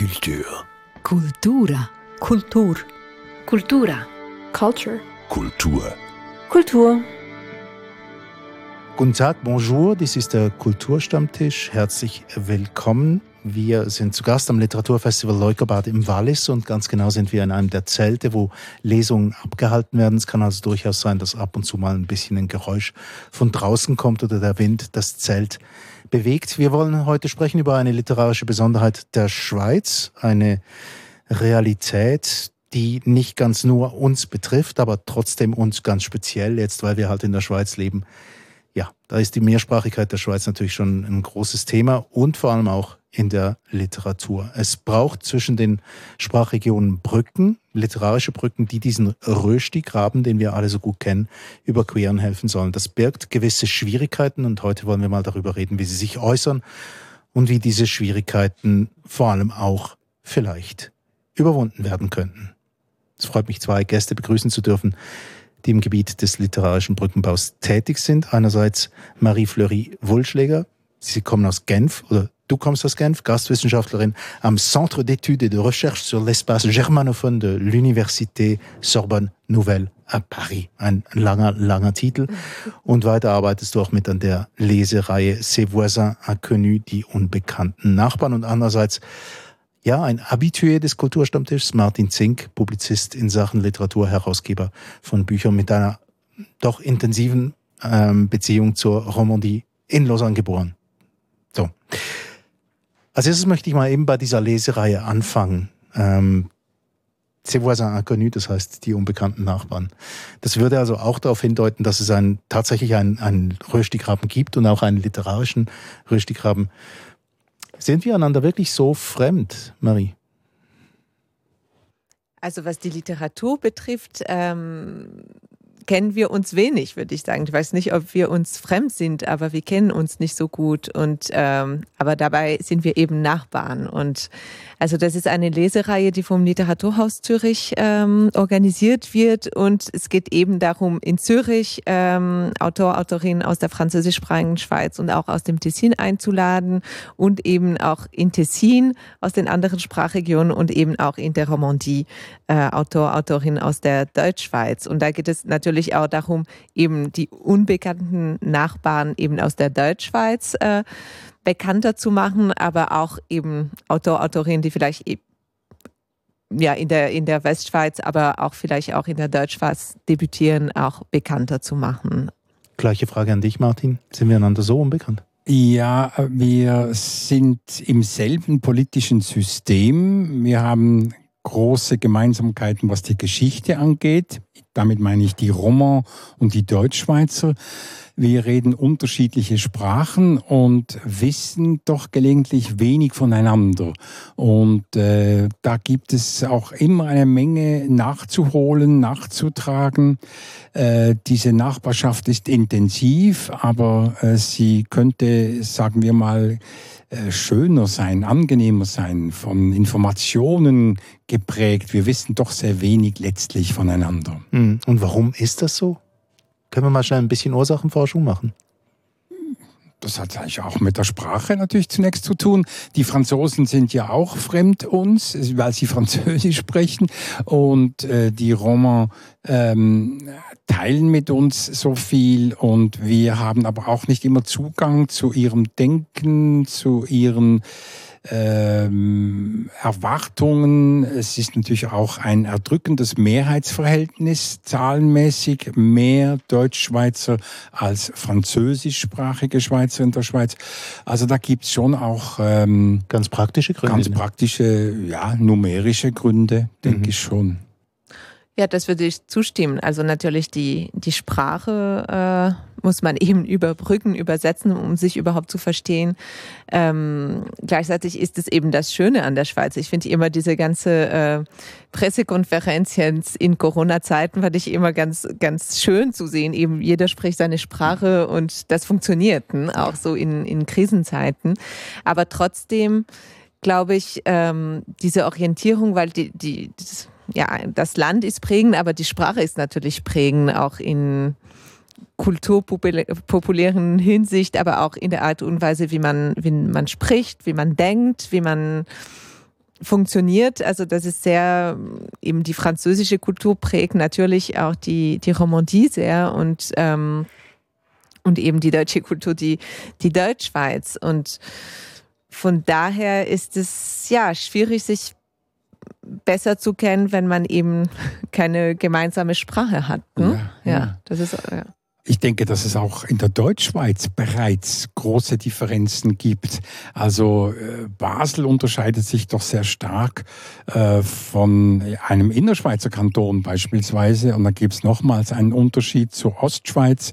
Culture. Cultura. Kultur. Cultura. Culture. Kultur. Kultur. Guten Tag, bonjour, dies ist der Kulturstammtisch. Herzlich willkommen. Wir sind zu Gast am Literaturfestival Leukerbad im Wallis und ganz genau sind wir in einem der Zelte, wo Lesungen abgehalten werden. Es kann also durchaus sein, dass ab und zu mal ein bisschen ein Geräusch von draußen kommt oder der Wind das Zelt bewegt. Wir wollen heute sprechen über eine literarische Besonderheit der Schweiz, eine Realität, die nicht ganz nur uns betrifft, aber trotzdem uns ganz speziell jetzt, weil wir halt in der Schweiz leben. Ja, da ist die Mehrsprachigkeit der Schweiz natürlich schon ein großes Thema und vor allem auch in der Literatur. Es braucht zwischen den Sprachregionen Brücken, literarische Brücken, die diesen Rösti-Graben, den wir alle so gut kennen, überqueren helfen sollen. Das birgt gewisse Schwierigkeiten und heute wollen wir mal darüber reden, wie sie sich äußern und wie diese Schwierigkeiten vor allem auch vielleicht überwunden werden könnten. Es freut mich, zwei Gäste begrüßen zu dürfen, die im Gebiet des literarischen Brückenbaus tätig sind. Einerseits Marie-Fleury Wulschläger. Sie kommen aus Genf oder du kommst aus Genf, Gastwissenschaftlerin am Centre d'études et de recherche sur l'espace germanophone de l'Université Sorbonne Nouvelle à Paris. Ein langer, langer Titel. Und weiter arbeitest du auch mit an der Lesereihe Ces voisins inconnus, die unbekannten Nachbarn. Und andererseits ja, ein Habitué des Kulturstammtischs, Martin Zink, Publizist in Sachen Literatur, Herausgeber von Büchern mit einer doch intensiven ähm, Beziehung zur Romandie in Lausanne geboren. So. Als erstes möchte ich mal eben bei dieser Lesereihe anfangen. Ähm, Ces voisins inconnus, das heißt die unbekannten Nachbarn. Das würde also auch darauf hindeuten, dass es einen, tatsächlich einen, einen Röstigraben gibt und auch einen literarischen Röstigraben. Sind wir einander wirklich so fremd, Marie? Also was die Literatur betrifft, ähm, kennen wir uns wenig, würde ich sagen. Ich weiß nicht, ob wir uns fremd sind, aber wir kennen uns nicht so gut. Und ähm, aber dabei sind wir eben Nachbarn. Und also das ist eine Lesereihe, die vom Literaturhaus Zürich ähm, organisiert wird. Und es geht eben darum, in Zürich ähm, Autor, Autorinnen aus der französischsprachigen Schweiz und auch aus dem Tessin einzuladen und eben auch in Tessin aus den anderen Sprachregionen und eben auch in der Romandie äh, Autor, Autorinnen aus der Deutschschweiz. Und da geht es natürlich auch darum, eben die unbekannten Nachbarn eben aus der Deutschschweiz äh, bekannter zu machen, aber auch eben Autor, Autorinnen, die vielleicht e ja, in der, in der Westschweiz, aber auch vielleicht auch in der Deutschschweiz debütieren, auch bekannter zu machen. Gleiche Frage an dich, Martin. Sind wir einander so unbekannt? Ja, wir sind im selben politischen System. Wir haben große Gemeinsamkeiten, was die Geschichte angeht. Damit meine ich die Roma und die Deutschschweizer. Wir reden unterschiedliche Sprachen und wissen doch gelegentlich wenig voneinander. Und äh, da gibt es auch immer eine Menge nachzuholen, nachzutragen. Äh, diese Nachbarschaft ist intensiv, aber äh, sie könnte, sagen wir mal, äh, schöner sein, angenehmer sein, von Informationen geprägt. Wir wissen doch sehr wenig letztlich voneinander. Hm. Und warum ist das so? Können wir mal schnell ein bisschen Ursachenforschung machen? Das hat eigentlich auch mit der Sprache natürlich zunächst zu tun. Die Franzosen sind ja auch fremd uns, weil sie Französisch sprechen. Und äh, die Roma ähm, teilen mit uns so viel. Und wir haben aber auch nicht immer Zugang zu ihrem Denken, zu ihren ähm, Erwartungen. Es ist natürlich auch ein erdrückendes Mehrheitsverhältnis, zahlenmäßig mehr Deutschschweizer als französischsprachige Schweizer in der Schweiz. Also da gibt's schon auch ähm, ganz praktische Gründe. Ganz praktische, ja, numerische Gründe, denke mhm. ich schon. Ja, das würde ich zustimmen. Also natürlich die, die Sprache äh, muss man eben überbrücken, übersetzen, um sich überhaupt zu verstehen. Ähm, gleichzeitig ist es eben das Schöne an der Schweiz. Ich finde immer diese ganze äh, Pressekonferenz in Corona-Zeiten fand ich immer ganz, ganz schön zu sehen. Eben jeder spricht seine Sprache und das funktioniert, ne? auch so in, in Krisenzeiten. Aber trotzdem glaube ich, ähm, diese Orientierung, weil die, die, das, ja, das Land ist prägend, aber die Sprache ist natürlich prägend, auch in kulturpopulären Hinsicht, aber auch in der Art und Weise, wie man, wie man spricht, wie man denkt, wie man funktioniert. Also das ist sehr eben die französische Kultur prägt natürlich auch die die Romandie sehr und ähm, und eben die deutsche Kultur die die Deutschschweiz und von daher ist es ja schwierig sich besser zu kennen, wenn man eben keine gemeinsame Sprache hat. Ne? Ja, ja, das ist ja. Ich denke, dass es auch in der Deutschschweiz bereits große Differenzen gibt. Also äh, Basel unterscheidet sich doch sehr stark äh, von einem Innerschweizer Kanton beispielsweise. Und da gibt es nochmals einen Unterschied zur Ostschweiz.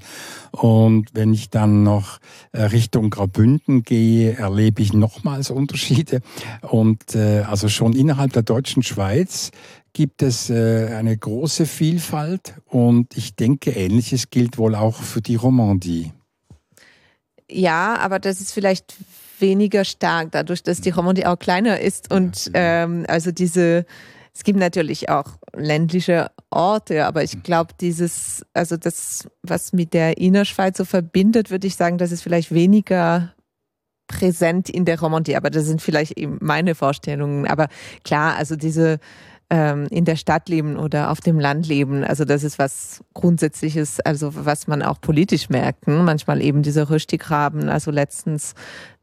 Und wenn ich dann noch äh, Richtung Graubünden gehe, erlebe ich nochmals Unterschiede. Und also schon innerhalb der deutschen Schweiz gibt es äh, eine große Vielfalt und ich denke, ähnliches gilt wohl auch für die Romandie. Ja, aber das ist vielleicht weniger stark, dadurch, dass die Romandie auch kleiner ist und ähm, also diese, es gibt natürlich auch ländliche Orte, aber ich glaube, dieses, also das, was mit der Innerschweiz so verbindet, würde ich sagen, das ist vielleicht weniger präsent in der Romandie, aber das sind vielleicht eben meine Vorstellungen. Aber klar, also diese ähm, in der Stadt leben oder auf dem Land leben. Also das ist was Grundsätzliches, also was man auch politisch merkt. Ne? Manchmal eben diese Röstigraben. Also letztens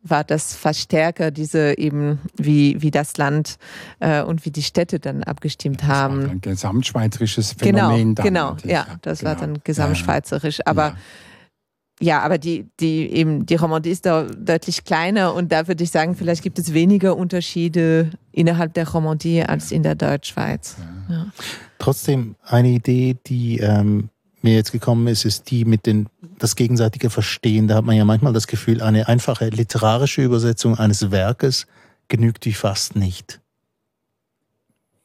war das fast stärker, diese eben, wie, wie das Land äh, und wie die Städte dann abgestimmt das haben. War ein gesamtschweizerisches Phänomen. Genau, genau, ja, das genau. war dann gesamtschweizerisch. Aber ja ja, aber die, die eben, die Romandie ist da deutlich kleiner und da würde ich sagen, vielleicht gibt es weniger Unterschiede innerhalb der Romandie als in der Deutschschweiz. Ja. Trotzdem eine Idee, die ähm, mir jetzt gekommen ist, ist die mit den das gegenseitige Verstehen. Da hat man ja manchmal das Gefühl, eine einfache literarische Übersetzung eines Werkes genügt wie fast nicht.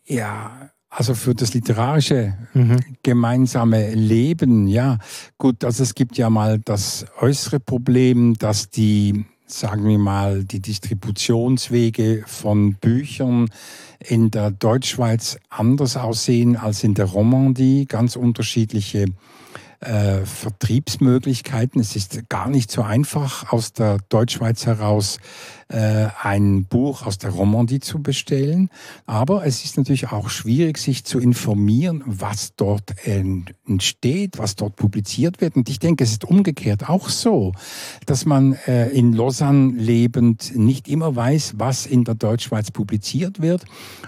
Ja, also für das literarische mhm. gemeinsame Leben, ja. Gut, also es gibt ja mal das äußere Problem, dass die, sagen wir mal, die Distributionswege von Büchern in der Deutschschweiz anders aussehen als in der Romandie, ganz unterschiedliche äh, Vertriebsmöglichkeiten. Es ist gar nicht so einfach, aus der Deutschschweiz heraus äh, ein Buch aus der Romandie zu bestellen. Aber es ist natürlich auch schwierig, sich zu informieren, was dort entsteht, was dort publiziert wird. Und ich denke, es ist umgekehrt auch so, dass man äh, in Lausanne lebend nicht immer weiß, was in der Deutschschweiz publiziert wird,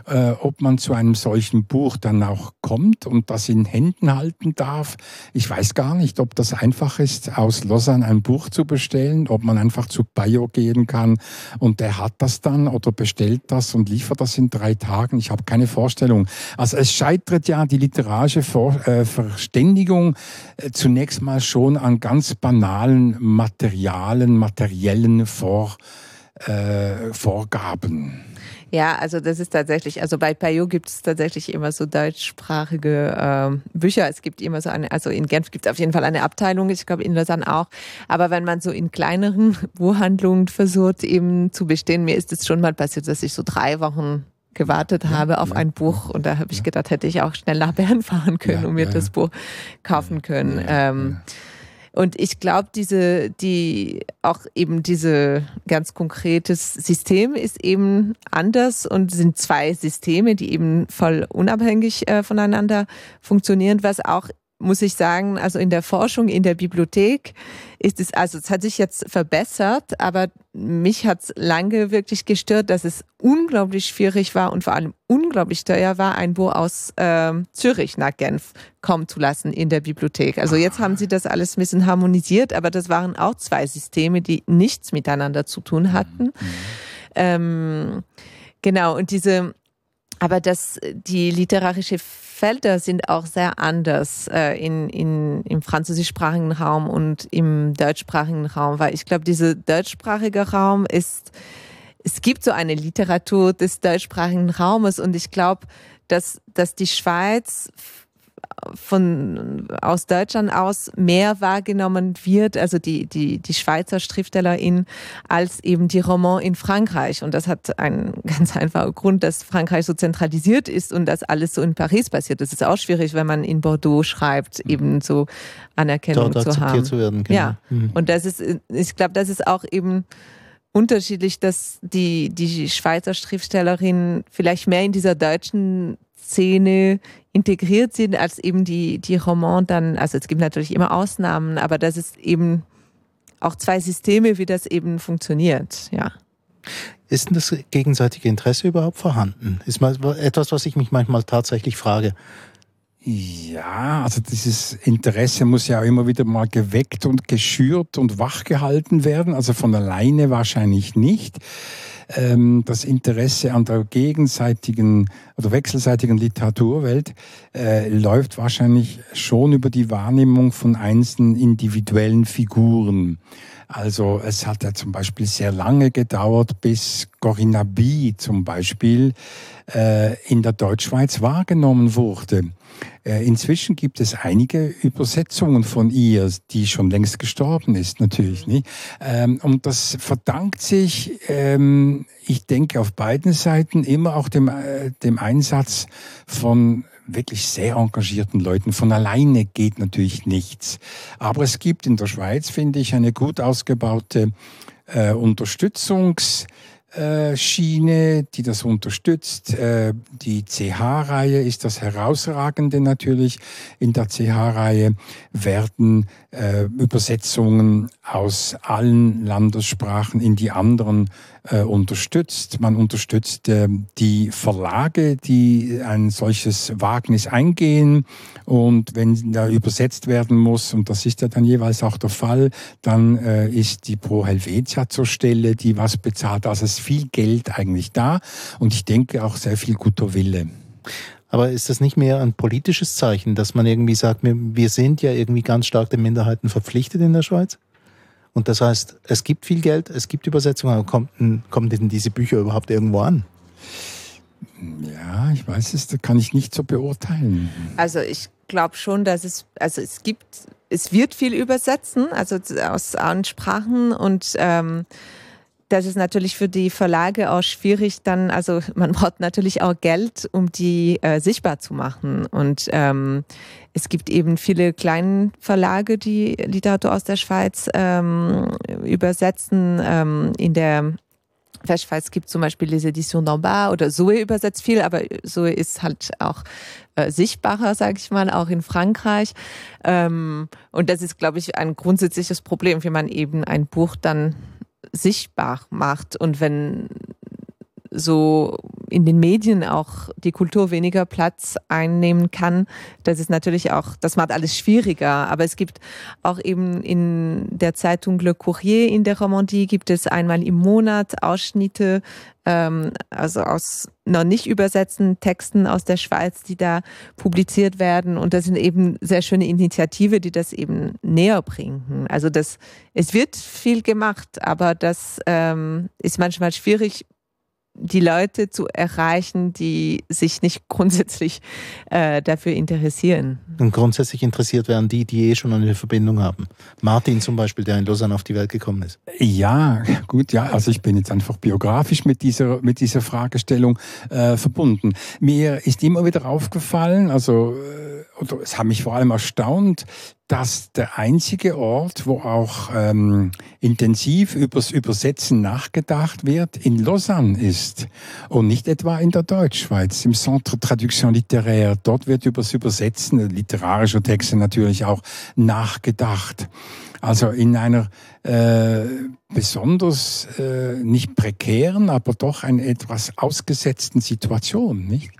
äh, ob man zu einem solchen Buch dann auch kommt und das in Händen halten darf. Ich weiß gar nicht, ob das einfach ist, aus Lausanne ein Buch zu bestellen, ob man einfach zu Bayo gehen kann und der hat das dann oder bestellt das und liefert das in drei Tagen. Ich habe keine Vorstellung. Also es scheitert ja die literarische Vor äh, Verständigung äh, zunächst mal schon an ganz banalen Materialen, materiellen Vor, äh, Vorgaben. Ja, also das ist tatsächlich, also bei Payot gibt es tatsächlich immer so deutschsprachige äh, Bücher. Es gibt immer so eine, also in Genf gibt es auf jeden Fall eine Abteilung, ich glaube in Lausanne auch. Aber wenn man so in kleineren Buchhandlungen versucht eben zu bestehen, mir ist es schon mal passiert, dass ich so drei Wochen gewartet habe auf ein Buch und da habe ich gedacht, hätte ich auch schnell nach Bern fahren können und mir das Buch kaufen können. Ähm, und ich glaube, diese, die, auch eben diese ganz konkretes System ist eben anders und sind zwei Systeme, die eben voll unabhängig äh, voneinander funktionieren, was auch muss ich sagen, also in der Forschung, in der Bibliothek ist es, also es hat sich jetzt verbessert, aber mich hat es lange wirklich gestört, dass es unglaublich schwierig war und vor allem unglaublich teuer war, ein Buch aus äh, Zürich nach Genf kommen zu lassen in der Bibliothek. Also jetzt haben sie das alles ein bisschen harmonisiert, aber das waren auch zwei Systeme, die nichts miteinander zu tun hatten. Mhm. Ähm, genau, und diese, aber das, die literarische Felder sind auch sehr anders äh, in, in, im französischsprachigen Raum und im deutschsprachigen Raum, weil ich glaube, dieser deutschsprachige Raum ist, es gibt so eine Literatur des deutschsprachigen Raumes und ich glaube, dass, dass die Schweiz von aus Deutschland aus mehr wahrgenommen wird, also die, die, die Schweizer Schriftstellerin, als eben die Roman in Frankreich. Und das hat einen ganz einfachen Grund, dass Frankreich so zentralisiert ist und dass alles so in Paris passiert. Das ist auch schwierig, wenn man in Bordeaux schreibt, mhm. eben so Anerkennung Dort zu haben. Zu werden, genau. Ja, mhm. und das ist, ich glaube, das ist auch eben unterschiedlich, dass die, die Schweizer Schriftstellerinnen vielleicht mehr in dieser deutschen Szene integriert sind, als eben die, die Roman dann, also es gibt natürlich immer Ausnahmen, aber das ist eben auch zwei Systeme, wie das eben funktioniert, ja. Ist denn das gegenseitige Interesse überhaupt vorhanden? Ist mal etwas, was ich mich manchmal tatsächlich frage. Ja, also dieses Interesse muss ja auch immer wieder mal geweckt und geschürt und wachgehalten werden. Also von alleine wahrscheinlich nicht. Ähm, das Interesse an der gegenseitigen oder wechselseitigen Literaturwelt äh, läuft wahrscheinlich schon über die Wahrnehmung von einzelnen individuellen Figuren. Also es hat ja zum Beispiel sehr lange gedauert, bis Corinna B. zum Beispiel äh, in der Deutschschweiz wahrgenommen wurde. Äh, inzwischen gibt es einige Übersetzungen von ihr, die schon längst gestorben ist, natürlich. Nicht? Ähm, und das verdankt sich, ähm, ich denke, auf beiden Seiten immer auch dem, äh, dem Einsatz von wirklich sehr engagierten Leuten. Von alleine geht natürlich nichts. Aber es gibt in der Schweiz, finde ich, eine gut ausgebaute äh, Unterstützungs- Schiene, die das unterstützt. Äh, die CH-Reihe ist das Herausragende natürlich. In der CH-Reihe werden äh, Übersetzungen aus allen Landessprachen in die anderen äh, unterstützt. Man unterstützt äh, die Verlage, die ein solches Wagnis eingehen. Und wenn da übersetzt werden muss, und das ist ja dann jeweils auch der Fall, dann äh, ist die Pro Helvetia zur Stelle, die was bezahlt. Also es ist viel Geld eigentlich da und ich denke auch sehr viel guter Wille. Aber ist das nicht mehr ein politisches Zeichen, dass man irgendwie sagt, wir sind ja irgendwie ganz stark den Minderheiten verpflichtet in der Schweiz? Und das heißt, es gibt viel Geld, es gibt Übersetzungen, aber kommt, kommen denn diese Bücher überhaupt irgendwo an? Ja, ich weiß es, da kann ich nicht so beurteilen. Also ich glaube schon, dass es, also es gibt, es wird viel übersetzen, also aus allen Sprachen und ähm, das ist natürlich für die Verlage auch schwierig dann, also man braucht natürlich auch Geld, um die äh, sichtbar zu machen. Und ähm, es gibt eben viele kleine Verlage, die Literatur aus der Schweiz ähm, übersetzen. Ähm, in der Schweiz gibt zum Beispiel Les Editions d'en oder Zoe übersetzt viel, aber Zoe ist halt auch äh, sichtbarer, sage ich mal, auch in Frankreich. Ähm, und das ist, glaube ich, ein grundsätzliches Problem, wie man eben ein Buch dann sichtbar macht und wenn so in den Medien auch die Kultur weniger Platz einnehmen kann, das ist natürlich auch, das macht alles schwieriger. Aber es gibt auch eben in der Zeitung Le Courrier in der Romandie gibt es einmal im Monat Ausschnitte, ähm, also aus noch nicht übersetzten Texten aus der Schweiz, die da publiziert werden. Und das sind eben sehr schöne Initiative, die das eben näher bringen. Also das, es wird viel gemacht, aber das ähm, ist manchmal schwierig, die Leute zu erreichen, die sich nicht grundsätzlich äh, dafür interessieren. Und grundsätzlich interessiert werden die, die eh schon eine Verbindung haben. Martin zum Beispiel, der in Lausanne auf die Welt gekommen ist. Ja, gut, ja. Also ich bin jetzt einfach biografisch mit dieser, mit dieser Fragestellung äh, verbunden. Mir ist immer wieder aufgefallen, also äh, oder es hat mich vor allem erstaunt, dass der einzige Ort, wo auch ähm, intensiv übers Übersetzen nachgedacht wird, in Lausanne ist und nicht etwa in der Deutschschweiz, im Centre Traduction Littéraire. Dort wird übers Übersetzen literarischer Texte natürlich auch nachgedacht. Also in einer äh, besonders äh, nicht prekären, aber doch einer etwas ausgesetzten Situation, nicht?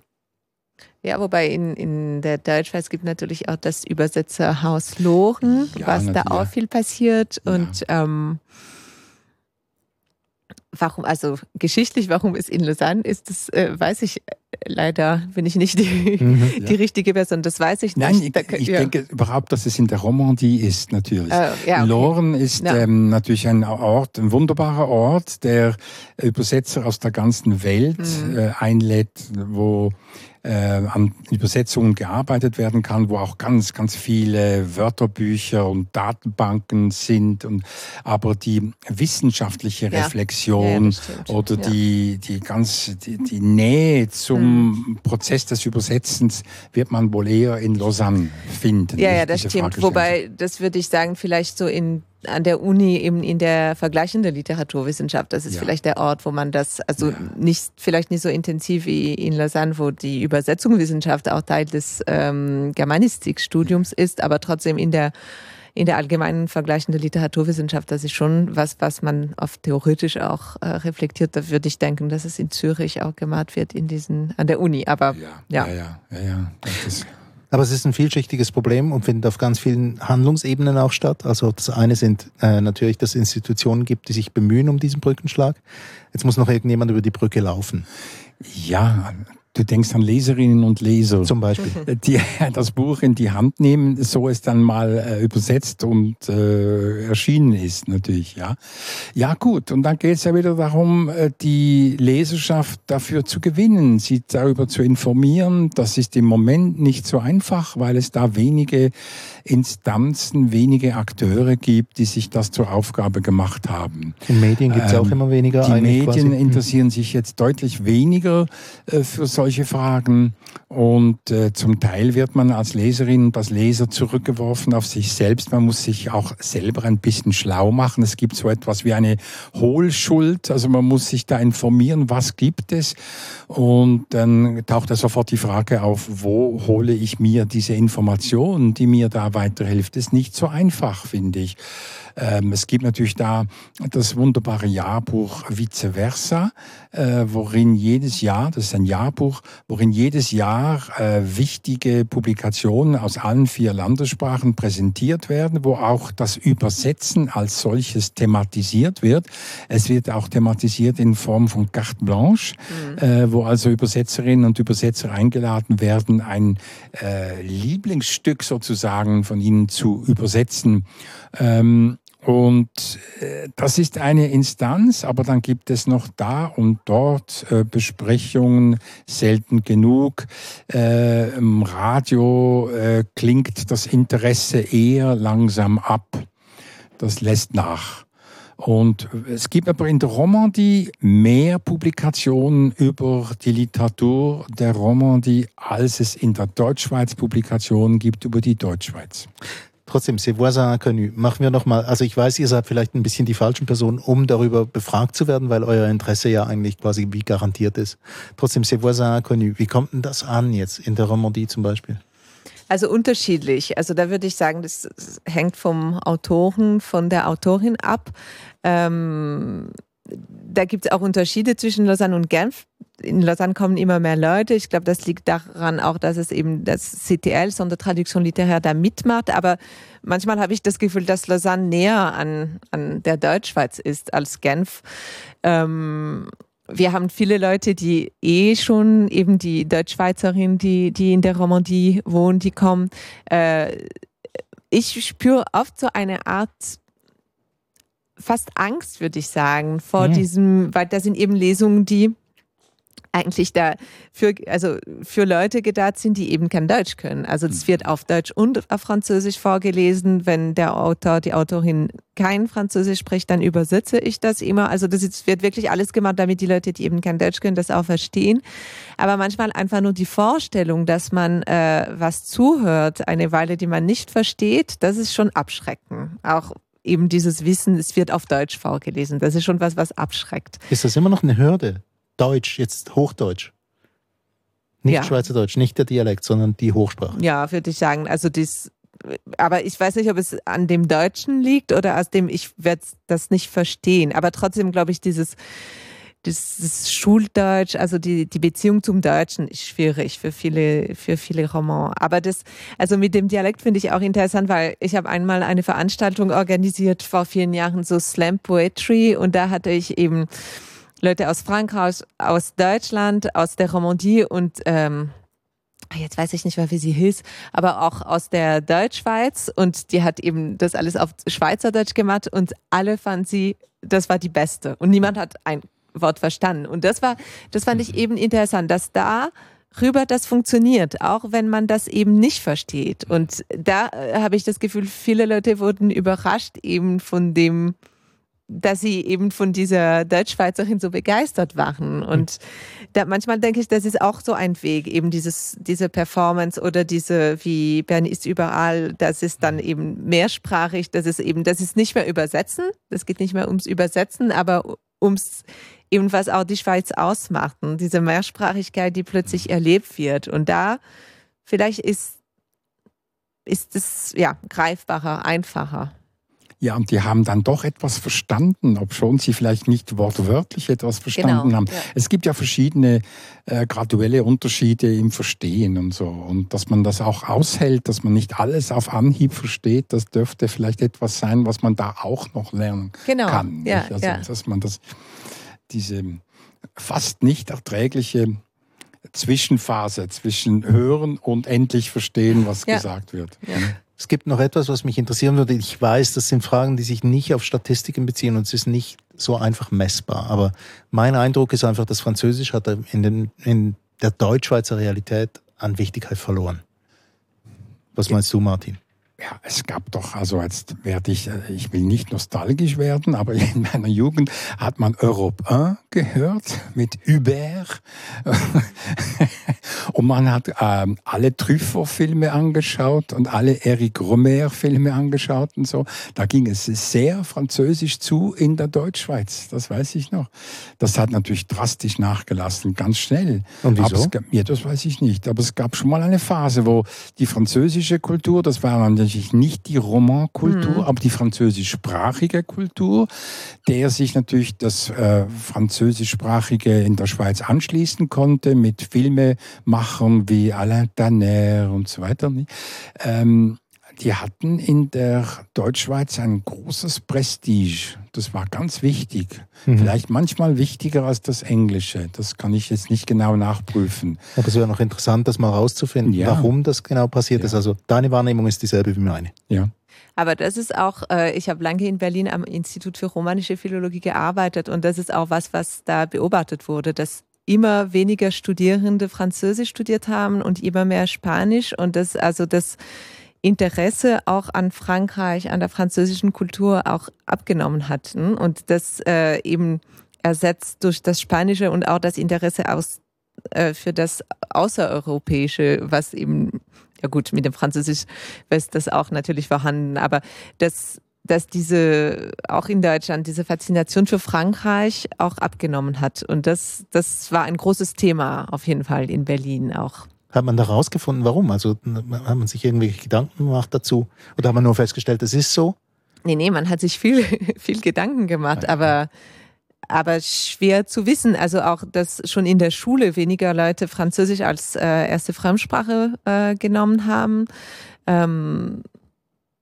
Ja, wobei in, in der Deutschschweiz gibt natürlich auch das Übersetzerhaus Loren, ja, was da auch viel passiert. Ja. Und ähm, warum, also geschichtlich, warum es in Lausanne ist, das äh, weiß ich leider, bin ich nicht die, mhm, ja. die richtige Person, das weiß ich nicht. Nein, ich, ich ja. denke überhaupt, dass es in der Romandie ist, natürlich. Uh, ja, okay. Loren ist ähm, natürlich ein Ort, ein wunderbarer Ort, der Übersetzer aus der ganzen Welt mhm. äh, einlädt, wo äh, an Übersetzungen gearbeitet werden kann, wo auch ganz, ganz viele Wörterbücher und Datenbanken sind. Und, aber die wissenschaftliche Reflexion ja. Ja, oder die, die ganz, die, die Nähe zum hm. Prozess des Übersetzens wird man wohl eher in Lausanne finden. Ja, ja, das stimmt. Wobei, das würde ich sagen, vielleicht so in an der Uni eben in der vergleichenden Literaturwissenschaft. Das ist ja. vielleicht der Ort, wo man das, also ja. nicht, vielleicht nicht so intensiv wie in Lausanne, wo die Übersetzungswissenschaft auch Teil des ähm, Germanistikstudiums ist, aber trotzdem in der in der allgemeinen vergleichende Literaturwissenschaft, das ist schon was, was man oft theoretisch auch äh, reflektiert. Da würde ich denken, dass es in Zürich auch gemacht wird in diesen, an der Uni. Aber ja, ja, ja, ja, ja aber es ist ein vielschichtiges Problem und findet auf ganz vielen Handlungsebenen auch statt. Also das eine sind äh, natürlich, dass es Institutionen gibt, die sich bemühen um diesen Brückenschlag. Jetzt muss noch irgendjemand über die Brücke laufen. Ja, Du denkst an Leserinnen und Leser. Zum Beispiel. Die das Buch in die Hand nehmen, so es dann mal äh, übersetzt und äh, erschienen ist, natürlich, ja. Ja, gut. Und dann geht es ja wieder darum, äh, die Leserschaft dafür zu gewinnen, sie darüber zu informieren. Das ist im Moment nicht so einfach, weil es da wenige Instanzen, wenige Akteure gibt, die sich das zur Aufgabe gemacht haben. In Medien gibt es ähm, auch immer weniger. Die Medien quasi. Hm. interessieren sich jetzt deutlich weniger äh, für solche Fragen und äh, zum Teil wird man als Leserin als Leser zurückgeworfen auf sich selbst. Man muss sich auch selber ein bisschen schlau machen. Es gibt so etwas wie eine Hohlschuld, also man muss sich da informieren, was gibt es und dann taucht da sofort die Frage auf, wo hole ich mir diese Information, die mir da weiterhilft. Das ist nicht so einfach, finde ich. Ähm, es gibt natürlich da das wunderbare Jahrbuch Vice Versa, äh, worin jedes Jahr, das ist ein Jahrbuch, worin jedes Jahr äh, wichtige Publikationen aus allen vier Landessprachen präsentiert werden, wo auch das Übersetzen als solches thematisiert wird. Es wird auch thematisiert in Form von Carte Blanche, mhm. äh, wo also Übersetzerinnen und Übersetzer eingeladen werden, ein äh, Lieblingsstück sozusagen von ihnen zu übersetzen. Ähm, und äh, das ist eine Instanz, aber dann gibt es noch da und dort äh, Besprechungen, selten genug. Äh, Im Radio äh, klingt das Interesse eher langsam ab. Das lässt nach. Und es gibt aber in der Romandie mehr Publikationen über die Literatur der Romandie, als es in der Deutschschweiz Publikationen gibt über die Deutschschweiz. Trotzdem, ces voisins inconnus. Machen wir nochmal, also ich weiß, ihr seid vielleicht ein bisschen die falschen Personen, um darüber befragt zu werden, weil euer Interesse ja eigentlich quasi wie garantiert ist. Trotzdem, ces voisins inconnus. Wie kommt denn das an jetzt in der Romandie zum Beispiel? Also unterschiedlich. Also da würde ich sagen, das hängt vom Autoren, von der Autorin ab. Ähm, da gibt es auch Unterschiede zwischen Lausanne und Genf. In Lausanne kommen immer mehr Leute. Ich glaube, das liegt daran auch, dass es eben das CTL, Sondertradition Literaire, da mitmacht. Aber manchmal habe ich das Gefühl, dass Lausanne näher an, an der Deutschschweiz ist als Genf. Ähm, wir haben viele Leute, die eh schon eben die Deutschschweizerin, die, die in der Romandie wohnen, die kommen. Äh, ich spüre oft so eine Art fast Angst, würde ich sagen, vor mhm. diesem, weil da sind eben Lesungen, die eigentlich da für, also für Leute gedacht sind, die eben kein Deutsch können. Also es wird auf Deutsch und auf Französisch vorgelesen. Wenn der Autor, die Autorin kein Französisch spricht, dann übersetze ich das immer. Also das ist, wird wirklich alles gemacht, damit die Leute, die eben kein Deutsch können, das auch verstehen. Aber manchmal einfach nur die Vorstellung, dass man äh, was zuhört, eine Weile, die man nicht versteht, das ist schon abschrecken. Auch eben dieses Wissen, es wird auf Deutsch vorgelesen. Das ist schon was, was abschreckt. Ist das immer noch eine Hürde? Deutsch, jetzt Hochdeutsch. Nicht ja. Schweizerdeutsch, nicht der Dialekt, sondern die Hochsprache. Ja, würde ich sagen. Also das, aber ich weiß nicht, ob es an dem Deutschen liegt oder aus dem, ich werde das nicht verstehen. Aber trotzdem glaube ich, dieses das Schuldeutsch, also die, die Beziehung zum Deutschen ist schwierig für viele, für viele Romans. Aber das, also mit dem Dialekt finde ich auch interessant, weil ich habe einmal eine Veranstaltung organisiert vor vielen Jahren, so Slam Poetry, und da hatte ich eben Leute aus Frankreich, aus Deutschland, aus der Romandie und ähm, jetzt weiß ich nicht mehr, wie sie hieß, aber auch aus der Deutschschweiz und die hat eben das alles auf Schweizerdeutsch gemacht und alle fanden sie, das war die beste und niemand hat ein Wort verstanden. Und das war, das fand ich mhm. eben interessant, dass da rüber das funktioniert, auch wenn man das eben nicht versteht. Und da äh, habe ich das Gefühl, viele Leute wurden überrascht eben von dem, dass sie eben von dieser Deutschschweizerin so begeistert waren. Und da, manchmal denke ich, das ist auch so ein Weg, eben dieses, diese Performance oder diese, wie Bern ist überall, das ist dann eben mehrsprachig, das ist eben, das ist nicht mehr übersetzen, das geht nicht mehr ums Übersetzen, aber ums eben, was auch die Schweiz ausmacht. Und diese Mehrsprachigkeit, die plötzlich erlebt wird. Und da vielleicht ist, ist es ja greifbarer, einfacher. Ja, und die haben dann doch etwas verstanden, obschon sie vielleicht nicht wortwörtlich etwas verstanden genau, haben. Ja. Es gibt ja verschiedene äh, graduelle Unterschiede im Verstehen und so. Und dass man das auch aushält, dass man nicht alles auf Anhieb versteht, das dürfte vielleicht etwas sein, was man da auch noch lernen genau, kann. Ja, also, ja. dass man das, diese fast nicht erträgliche Zwischenphase zwischen Hören und endlich verstehen, was ja. gesagt wird. Ja. Es gibt noch etwas, was mich interessieren würde. Ich weiß, das sind Fragen, die sich nicht auf Statistiken beziehen und es ist nicht so einfach messbar. Aber mein Eindruck ist einfach, dass Französisch hat in, den, in der Deutschschweizer Realität an Wichtigkeit verloren. Was meinst du, Martin? Ja, es gab doch, also jetzt werde ich, äh, ich will nicht nostalgisch werden, aber in meiner Jugend hat man Europe 1 gehört mit Hubert. und man hat ähm, alle Truffaut-Filme angeschaut und alle Eric Romer-Filme angeschaut und so. Da ging es sehr französisch zu in der Deutschschweiz, das weiß ich noch. Das hat natürlich drastisch nachgelassen, ganz schnell. Und wieso? Gab, ja, das weiß ich nicht. Aber es gab schon mal eine Phase, wo die französische Kultur, das war dann natürlich nicht die Romankultur, mhm. aber die französischsprachige Kultur, der sich natürlich das äh, französischsprachige in der Schweiz anschließen konnte mit Filmemachern wie Alain Tanner und so weiter. Ähm, die hatten in der Deutschschweiz ein großes Prestige. Das war ganz wichtig. Mhm. Vielleicht manchmal wichtiger als das Englische. Das kann ich jetzt nicht genau nachprüfen. Aber es wäre noch interessant, das mal herauszufinden, ja. warum das genau passiert ja. ist. Also deine Wahrnehmung ist dieselbe wie meine. Ja. Aber das ist auch, äh, ich habe lange in Berlin am Institut für romanische Philologie gearbeitet und das ist auch was, was da beobachtet wurde, dass immer weniger Studierende Französisch studiert haben und immer mehr Spanisch und das, also das, Interesse auch an Frankreich, an der französischen Kultur auch abgenommen hatten und das äh, eben ersetzt durch das Spanische und auch das Interesse aus, äh, für das Außereuropäische, was eben, ja gut, mit dem Französisch ist das auch natürlich vorhanden, aber das dass diese, auch in Deutschland, diese Faszination für Frankreich auch abgenommen hat. Und das, das war ein großes Thema auf jeden Fall in Berlin auch. Hat man da rausgefunden, warum? Also hat man sich irgendwelche Gedanken gemacht dazu? Oder hat man nur festgestellt, es ist so? Nee, nee, man hat sich viel, viel Gedanken gemacht, aber, aber schwer zu wissen. Also auch, dass schon in der Schule weniger Leute Französisch als äh, erste Fremdsprache äh, genommen haben. Ähm,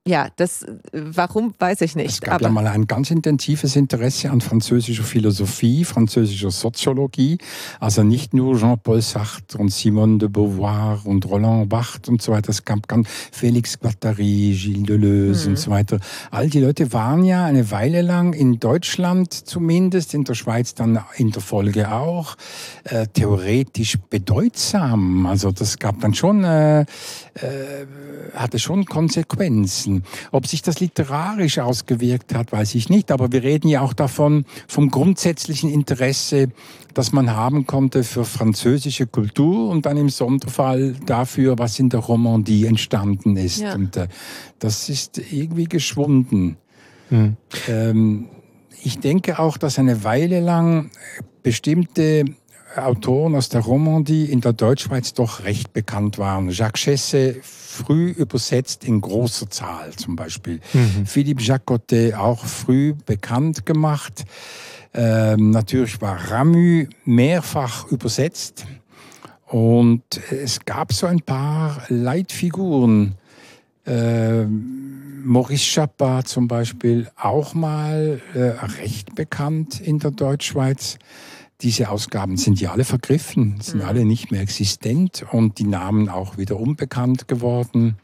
ja, das, warum, weiß ich nicht. Es gab aber ja mal ein ganz intensives Interesse an französischer Philosophie, französischer Soziologie. Also nicht nur Jean-Paul Sartre und Simone de Beauvoir und Roland Barthes und so weiter. Es gab ganz Félix Guattari, Gilles Deleuze mhm. und so weiter. All die Leute waren ja eine Weile lang in Deutschland zumindest, in der Schweiz dann in der Folge auch, äh, theoretisch bedeutsam. Also das gab dann schon, äh, äh, hatte schon Konsequenzen. Ob sich das literarisch ausgewirkt hat, weiß ich nicht. Aber wir reden ja auch davon, vom grundsätzlichen Interesse, das man haben konnte für französische Kultur und dann im Sonderfall dafür, was in der Romandie entstanden ist. Ja. Und äh, das ist irgendwie geschwunden. Hm. Ähm, ich denke auch, dass eine Weile lang bestimmte Autoren aus der Romandie in der Deutschschweiz doch recht bekannt waren. Jacques Chesse früh übersetzt in großer Zahl zum Beispiel. Mhm. Philippe Jacotet auch früh bekannt gemacht. Ähm, natürlich war Ramu mehrfach übersetzt. Und es gab so ein paar Leitfiguren. Ähm, Maurice Chapat zum Beispiel auch mal äh, recht bekannt in der Deutschschweiz diese Ausgaben sind ja alle vergriffen, sind mhm. alle nicht mehr existent und die Namen auch wieder unbekannt geworden.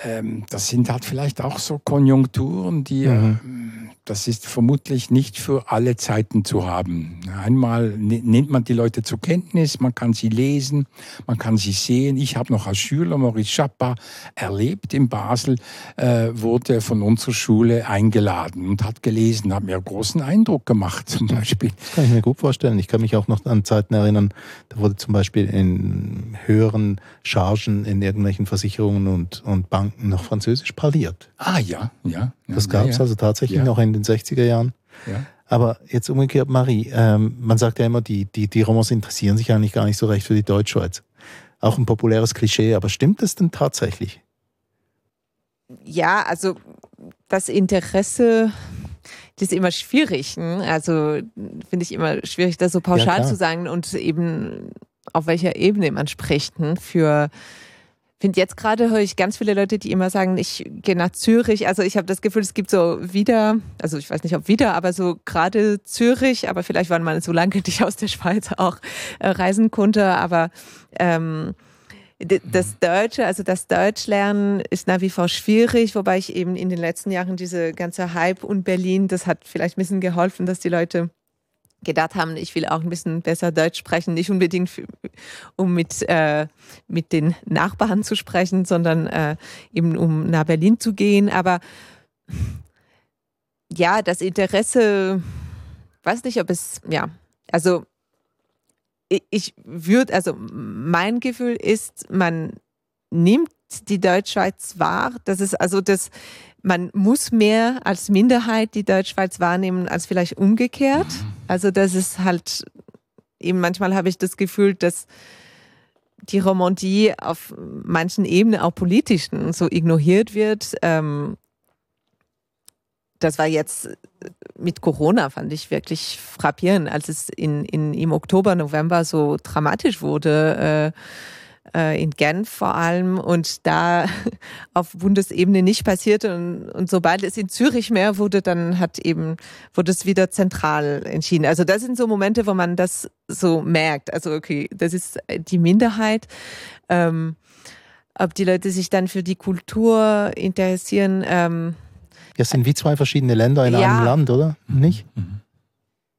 ähm, das sind halt vielleicht auch so Konjunkturen, die mhm. äh, das ist vermutlich nicht für alle Zeiten zu haben. Einmal nimmt man die Leute zur Kenntnis, man kann sie lesen, man kann sie sehen. Ich habe noch als Schüler Maurice Chapa erlebt in Basel, äh, wurde von unserer Schule eingeladen und hat gelesen, hat mir großen Eindruck gemacht zum Beispiel. Das kann ich mir gut vorstellen. Ich kann mich auch noch an Zeiten erinnern, da wurde zum Beispiel in höheren Chargen in irgendwelchen Versicherungen und, und Banken noch Französisch parliert. Ah ja, ja. Das gab es ja, also tatsächlich ja. noch in den 60er Jahren. Ja. Aber jetzt umgekehrt, Marie, ähm, man sagt ja immer, die, die, die Romans interessieren sich eigentlich gar nicht so recht für die Deutschschweiz. Auch ein populäres Klischee, aber stimmt das denn tatsächlich? Ja, also das Interesse das ist immer schwierig. Ne? Also finde ich immer schwierig, das so pauschal ja, zu sagen und eben auf welcher Ebene man spricht. Ne? Für finde jetzt gerade höre ich ganz viele Leute, die immer sagen, ich gehe nach Zürich. Also ich habe das Gefühl, es gibt so wieder, also ich weiß nicht, ob wieder, aber so gerade Zürich, aber vielleicht waren man so lange nicht aus der Schweiz auch äh, reisen konnte, aber ähm, das Deutsche, also das Deutschlernen ist nach wie vor schwierig, wobei ich eben in den letzten Jahren diese ganze Hype und Berlin, das hat vielleicht ein bisschen geholfen, dass die Leute gedacht haben, ich will auch ein bisschen besser Deutsch sprechen, nicht unbedingt für, um mit, äh, mit den Nachbarn zu sprechen, sondern äh, eben um nach Berlin zu gehen. Aber ja, das Interesse, weiß nicht, ob es, ja, also ich, ich würde, also mein Gefühl ist, man nimmt die Deutschschweiz wahr. Das ist also das, man muss mehr als Minderheit die Deutschschweiz wahrnehmen als vielleicht umgekehrt. Mhm. Also das ist halt eben manchmal habe ich das Gefühl, dass die Romandie auf manchen Ebenen auch politischen so ignoriert wird. Ähm, das war jetzt mit Corona, fand ich wirklich frappierend, als es in, in, im Oktober, November so dramatisch wurde. Äh, in Genf vor allem und da auf Bundesebene nicht passierte und, und sobald es in Zürich mehr wurde, dann hat eben wurde es wieder zentral entschieden. Also das sind so Momente, wo man das so merkt. Also okay, das ist die Minderheit. Ähm, ob die Leute sich dann für die Kultur interessieren. Ähm, das sind wie zwei verschiedene Länder in ja. einem Land, oder? Nicht? Mhm.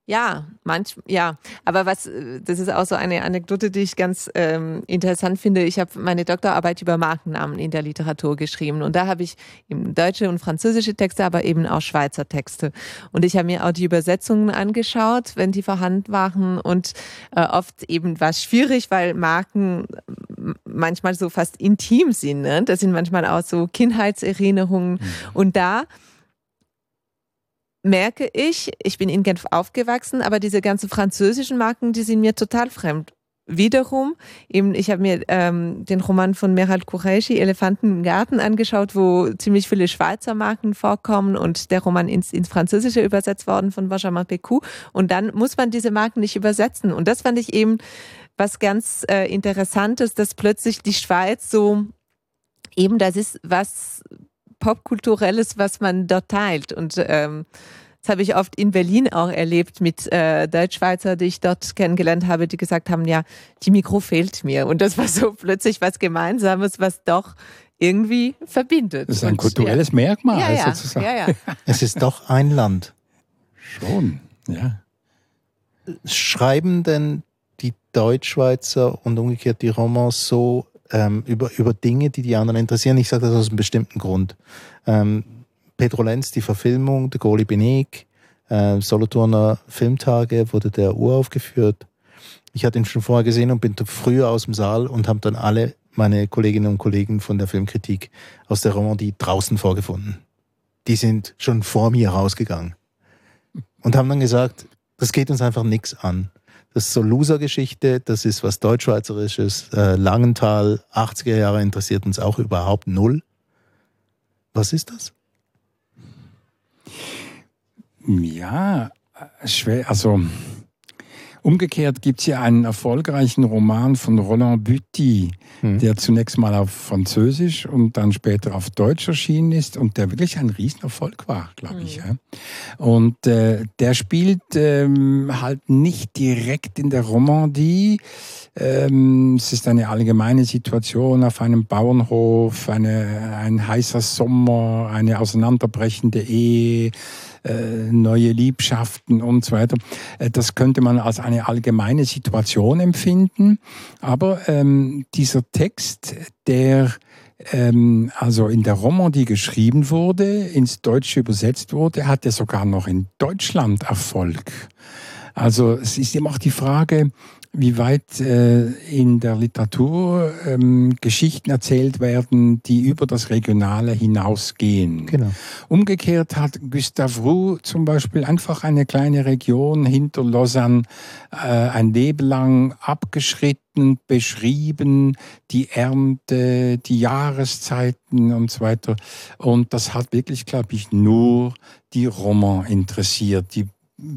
Ja, manch, ja. Aber was, äh, das ist auch so eine Anekdote, die ich ganz ähm, interessant finde. Ich habe meine Doktorarbeit über Markennamen in der Literatur geschrieben und da habe ich eben deutsche und französische Texte, aber eben auch Schweizer Texte. Und ich habe mir auch die Übersetzungen angeschaut, wenn die vorhanden waren und äh, oft eben war es schwierig, weil Marken manchmal so fast intim sind. Ne? Das sind manchmal auch so Kindheitserinnerungen mhm. und da merke ich, ich bin in Genf aufgewachsen, aber diese ganzen französischen Marken, die sind mir total fremd. Wiederum, eben, ich habe mir ähm, den Roman von Meral Kureishi, Elefanten im Garten, angeschaut, wo ziemlich viele Schweizer Marken vorkommen und der Roman ins, ins Französische übersetzt worden von Benjamin Pecou. Und dann muss man diese Marken nicht übersetzen. Und das fand ich eben was ganz äh, Interessantes, dass plötzlich die Schweiz so eben das ist, was Popkulturelles, was man dort teilt. Und ähm, das habe ich oft in Berlin auch erlebt mit äh, Deutschschweizer, die ich dort kennengelernt habe, die gesagt haben, ja, die Mikro fehlt mir. Und das war so plötzlich was Gemeinsames, was doch irgendwie verbindet. Das ist ein kulturelles ja. Merkmal ja, ja. sozusagen. Ja, ja. Es ist doch ein Land. Schon, ja. Schreiben denn die Deutschschweizer und umgekehrt die Romans so ähm, über, über Dinge, die die anderen interessieren. Ich sage das aus einem bestimmten Grund. Ähm, Pedro Lenz, die Verfilmung, De Gaulle Benek, äh, Solothurner Filmtage wurde der uraufgeführt. Ich hatte ihn schon vorher gesehen und bin früher aus dem Saal und habe dann alle meine Kolleginnen und Kollegen von der Filmkritik aus der Romandie draußen vorgefunden. Die sind schon vor mir rausgegangen und haben dann gesagt, das geht uns einfach nichts an. Das ist so Loser-Geschichte, das ist was Deutschschweizerisches. Äh, Langenthal, 80er Jahre interessiert uns auch überhaupt null. Was ist das? Ja, schwer, also Umgekehrt gibt es hier einen erfolgreichen Roman von Roland Buty, hm. der zunächst mal auf Französisch und dann später auf Deutsch erschienen ist und der wirklich ein Riesenerfolg war, glaube hm. ich. Ja. Und äh, der spielt ähm, halt nicht direkt in der Romandie, Ähm, es ist eine allgemeine Situation auf einem Bauernhof, eine, ein heißer Sommer, eine auseinanderbrechende Ehe, neue Liebschaften und so weiter. Äh, das könnte man als eine allgemeine Situation empfinden. Aber ähm, dieser Text, der ähm, also in der Romandie geschrieben wurde, ins Deutsche übersetzt wurde, hatte sogar noch in Deutschland Erfolg. Also es ist immer auch die Frage, wie weit äh, in der Literatur ähm, Geschichten erzählt werden, die über das Regionale hinausgehen. Genau. Umgekehrt hat Gustave Roux zum Beispiel einfach eine kleine Region hinter Lausanne äh, ein Leben lang abgeschritten, beschrieben, die Ernte, die Jahreszeiten und so weiter. Und das hat wirklich, glaube ich, nur die Roman interessiert, die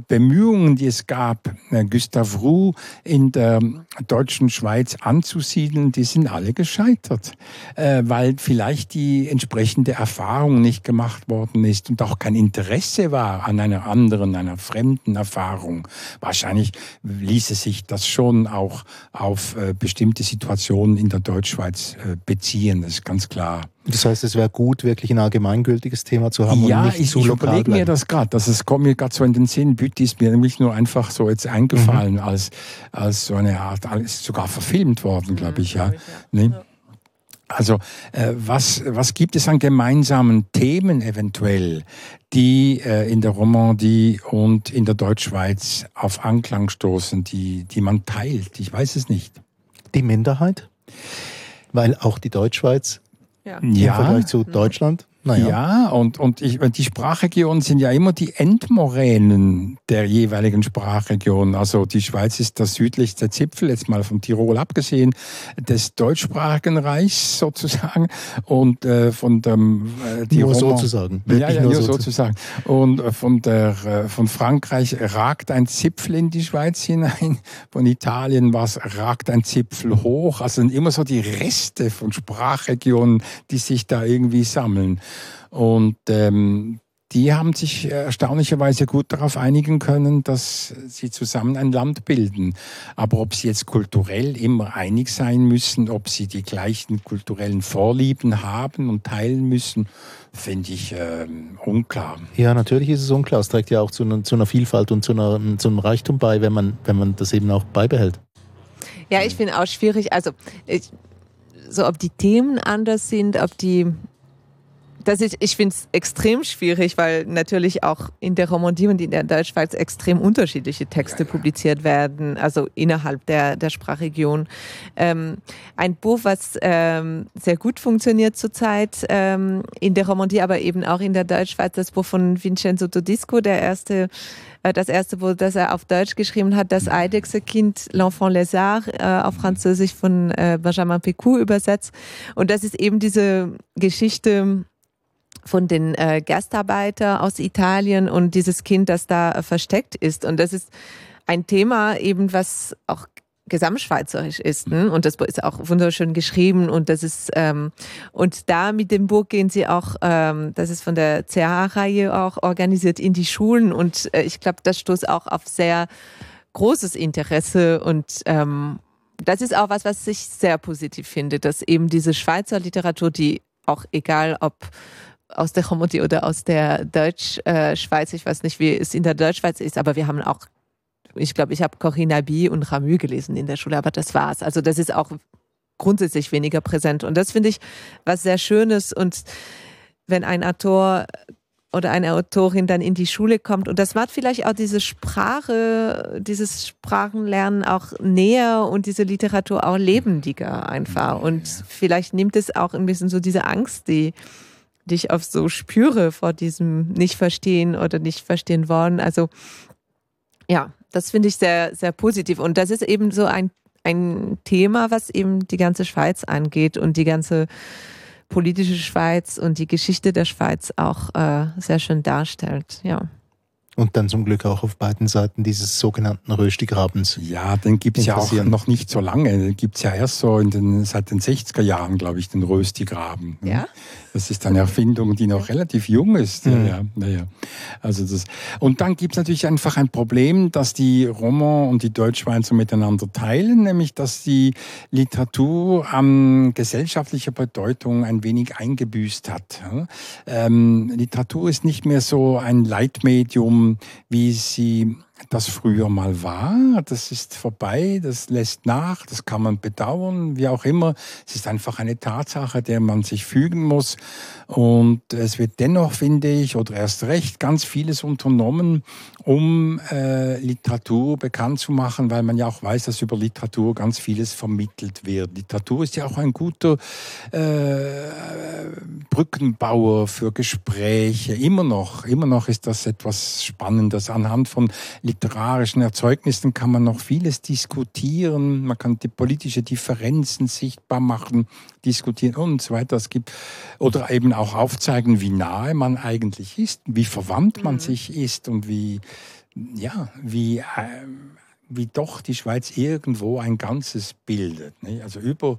Bemühungen, die es gab, äh, Gustav Roux in der deutschen Schweiz anzusiedeln, die sind alle gescheitert, äh, weil vielleicht die entsprechende Erfahrung nicht gemacht worden ist und auch kein Interesse war an einer anderen, einer fremden Erfahrung. Wahrscheinlich ließe sich das schon auch auf äh, bestimmte Situationen in der Deutschschweiz beziehen, das ist ganz klar. Das heißt, es wäre gut, wirklich ein allgemeingültiges Thema zu haben ja, und nicht ich, zu ich lokal überlege mir das gerade. Das kommt mir gerade so in den Sinn. Bütti ist mir nämlich nur einfach so jetzt eingefallen mhm. als, als so eine Art, ist sogar verfilmt worden, glaube mhm, ich, ja. Ich, ja. Nee? Also äh, was, was gibt es an gemeinsamen Themen eventuell, die äh, in der Romandie und in der Deutschschweiz auf Anklang stoßen, die, die man teilt? Ich weiß es nicht. Die Minderheit? Weil auch die Deutschschweiz ja. Im Vergleich zu Deutschland? Naja. Ja, und, und ich, die Sprachregionen sind ja immer die Endmoränen der jeweiligen Sprachregion. Also die Schweiz ist der südlichste Zipfel, jetzt mal von Tirol abgesehen, des deutschsprachigen Reichs sozusagen. Und äh, von dem äh, die Nur Roma, sozusagen. Ja, ja, nur, nur sozusagen. Und äh, von, der, äh, von Frankreich ragt ein Zipfel in die Schweiz hinein. Von Italien was ragt ein Zipfel hoch. Also sind immer so die Reste von Sprachregionen, die sich da irgendwie sammeln. Und ähm, die haben sich erstaunlicherweise gut darauf einigen können, dass sie zusammen ein Land bilden. Aber ob sie jetzt kulturell immer einig sein müssen, ob sie die gleichen kulturellen Vorlieben haben und teilen müssen, finde ich äh, unklar. Ja, natürlich ist es unklar. Es trägt ja auch zu einer, zu einer Vielfalt und zu, einer, zu einem Reichtum bei, wenn man, wenn man das eben auch beibehält. Ja, ich finde auch schwierig. Also, ich, so ob die Themen anders sind, ob die das ist, ich finde es extrem schwierig, weil natürlich auch in der Romandie und in der Deutschschweiz extrem unterschiedliche Texte publiziert werden, also innerhalb der, der Sprachregion. Ähm, ein Buch, was ähm, sehr gut funktioniert zurzeit ähm, in der Romandie, aber eben auch in der Deutschschweiz, das Buch von Vincenzo Todisco, der erste äh, das erste Buch, das er auf Deutsch geschrieben hat, das Eidechse-Kind, L'Enfant Lézard, äh, auf Französisch von äh, Benjamin Picou übersetzt. Und das ist eben diese Geschichte von den äh, Gastarbeiter aus Italien und dieses Kind, das da äh, versteckt ist. Und das ist ein Thema eben, was auch gesamtschweizerisch ist. Ne? Und das ist auch wunderschön geschrieben und das ist ähm, und da mit dem Buch gehen sie auch, ähm, das ist von der CH-Reihe auch organisiert in die Schulen und äh, ich glaube, das stoßt auch auf sehr großes Interesse und ähm, das ist auch was, was ich sehr positiv finde, dass eben diese Schweizer Literatur, die auch egal ob aus der Romandie oder aus der Deutschschweiz. Ich weiß nicht, wie es in der Deutschschweiz ist, aber wir haben auch, ich glaube, ich habe Corinna B. und Ramü gelesen in der Schule, aber das war's. Also das ist auch grundsätzlich weniger präsent. Und das finde ich was sehr Schönes. Und wenn ein Autor oder eine Autorin dann in die Schule kommt und das macht vielleicht auch diese Sprache, dieses Sprachenlernen auch näher und diese Literatur auch lebendiger einfach. Und vielleicht nimmt es auch ein bisschen so diese Angst, die die ich oft so spüre vor diesem Nicht-Verstehen oder nicht verstehen wollen. Also ja, das finde ich sehr, sehr positiv. Und das ist eben so ein, ein Thema, was eben die ganze Schweiz angeht und die ganze politische Schweiz und die Geschichte der Schweiz auch äh, sehr schön darstellt. Ja. Und dann zum Glück auch auf beiden Seiten dieses sogenannten Röstigrabens. Ja, den gibt es ja auch noch nicht so lange. Den gibt es ja erst so in den, seit den 60er Jahren, glaube ich, den Röstigraben. Ja. Das ist eine Erfindung, die noch relativ jung ist. Mhm. Ja, ja, ja. Also das, und dann gibt es natürlich einfach ein Problem, dass die Roman und die Deutschschweizer miteinander teilen, nämlich dass die Literatur an gesellschaftlicher Bedeutung ein wenig eingebüßt hat. Ähm, Literatur ist nicht mehr so ein Leitmedium, wie sie das früher mal war. Das ist vorbei, das lässt nach, das kann man bedauern, wie auch immer. Es ist einfach eine Tatsache, der man sich fügen muss. Und es wird dennoch, finde ich, oder erst recht, ganz vieles unternommen, um äh, Literatur bekannt zu machen, weil man ja auch weiß, dass über Literatur ganz vieles vermittelt wird. Literatur ist ja auch ein guter äh, Brückenbauer für Gespräche. Immer noch, immer noch ist das etwas Spannendes. Anhand von literarischen Erzeugnissen kann man noch vieles diskutieren. Man kann die politische Differenzen sichtbar machen, diskutieren und so weiter. Es gibt oder eben auch aufzeigen, wie nahe man eigentlich ist, wie verwandt man mhm. sich ist und wie ja, wie äh, wie doch die Schweiz irgendwo ein Ganzes bildet. Ne? Also über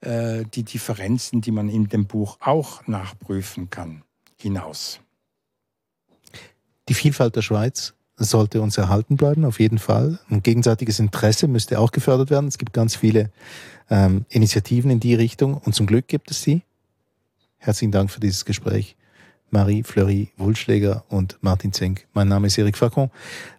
äh, die Differenzen, die man in dem Buch auch nachprüfen kann, hinaus. Die Vielfalt der Schweiz sollte uns erhalten bleiben, auf jeden Fall. Ein gegenseitiges Interesse müsste auch gefördert werden. Es gibt ganz viele ähm, Initiativen in die Richtung und zum Glück gibt es sie. Herzlichen Dank für dieses Gespräch. Marie Fleury Wulschläger und Martin Zenk. Mein Name ist Eric Facon.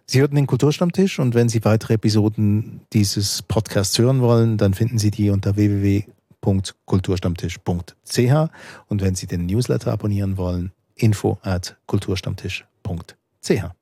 Sie hörten den Kulturstammtisch und wenn Sie weitere Episoden dieses Podcasts hören wollen, dann finden Sie die unter www.kulturstammtisch.ch und wenn Sie den Newsletter abonnieren wollen, info at kulturstammtisch.ch.